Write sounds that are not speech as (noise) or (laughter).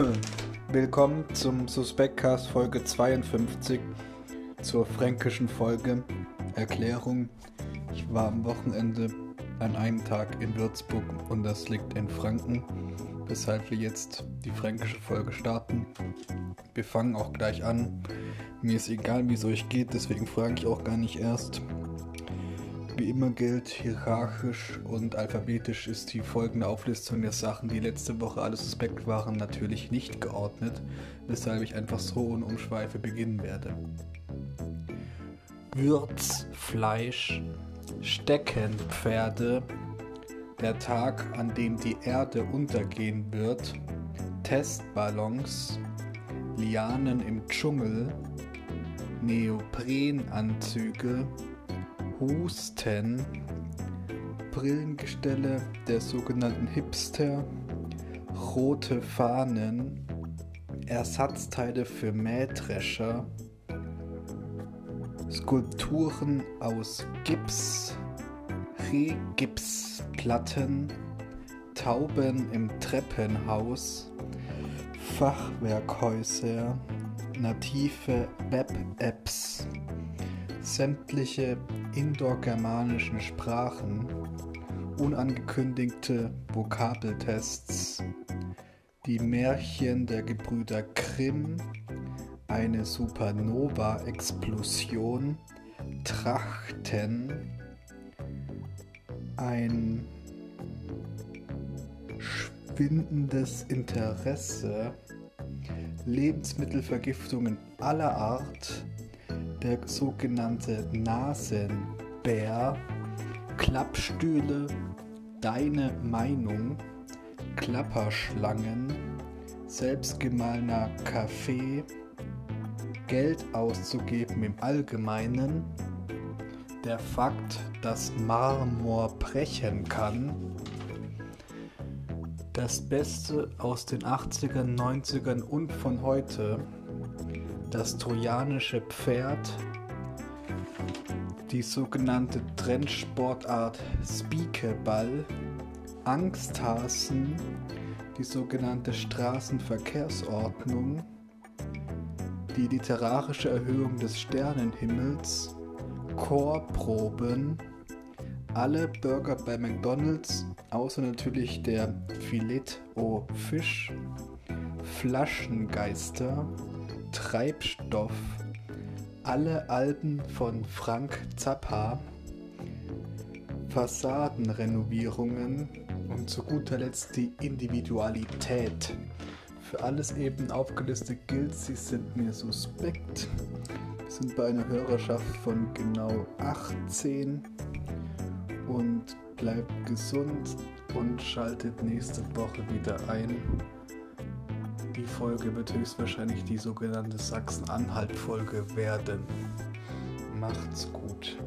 (clears throat) Willkommen zum Suspektcast Folge 52 zur fränkischen Folge Erklärung. Ich war am Wochenende an einem Tag in Würzburg und das liegt in Franken, weshalb wir jetzt die fränkische Folge starten. Wir fangen auch gleich an. Mir ist egal, wie es euch geht, deswegen frage ich auch gar nicht erst. Wie immer gilt, hierarchisch und alphabetisch ist die folgende Auflistung der Sachen, die letzte Woche alle suspekt waren, natürlich nicht geordnet, weshalb ich einfach so ohne Umschweife beginnen werde. Würzfleisch, Steckenpferde, der Tag, an dem die Erde untergehen wird, Testballons, Lianen im Dschungel, Neoprenanzüge, Husten, Brillengestelle der sogenannten Hipster, rote Fahnen, Ersatzteile für Mähdrescher, Skulpturen aus Gips, Regipsplatten, Tauben im Treppenhaus, Fachwerkhäuser, native Web-Apps, sämtliche indogermanischen Sprachen, unangekündigte Vokabeltests, die Märchen der Gebrüder Grimm, eine Supernova-Explosion, Trachten, ein schwindendes Interesse, Lebensmittelvergiftungen aller Art, der sogenannte Nasenbär, Klappstühle, deine Meinung, Klapperschlangen, selbstgemahlener Kaffee, Geld auszugeben im Allgemeinen, der Fakt, dass Marmor brechen kann, das Beste aus den 80ern, 90ern und von heute, das trojanische Pferd, die sogenannte Trendsportart Speakerball, Angsthasen, die sogenannte Straßenverkehrsordnung, die literarische Erhöhung des Sternenhimmels, Chorproben, alle Burger bei McDonald's, außer natürlich der Filet-O Fisch, Flaschengeister, Treibstoff, alle Alben von Frank Zappa, Fassadenrenovierungen und zu guter Letzt die Individualität. Für alles eben aufgelistet gilt, sie sind mir suspekt. Sind bei einer Hörerschaft von genau 18 und bleibt gesund und schaltet nächste Woche wieder ein. Die Folge wird höchstwahrscheinlich die sogenannte Sachsen-Anhalt-Folge werden. Macht's gut.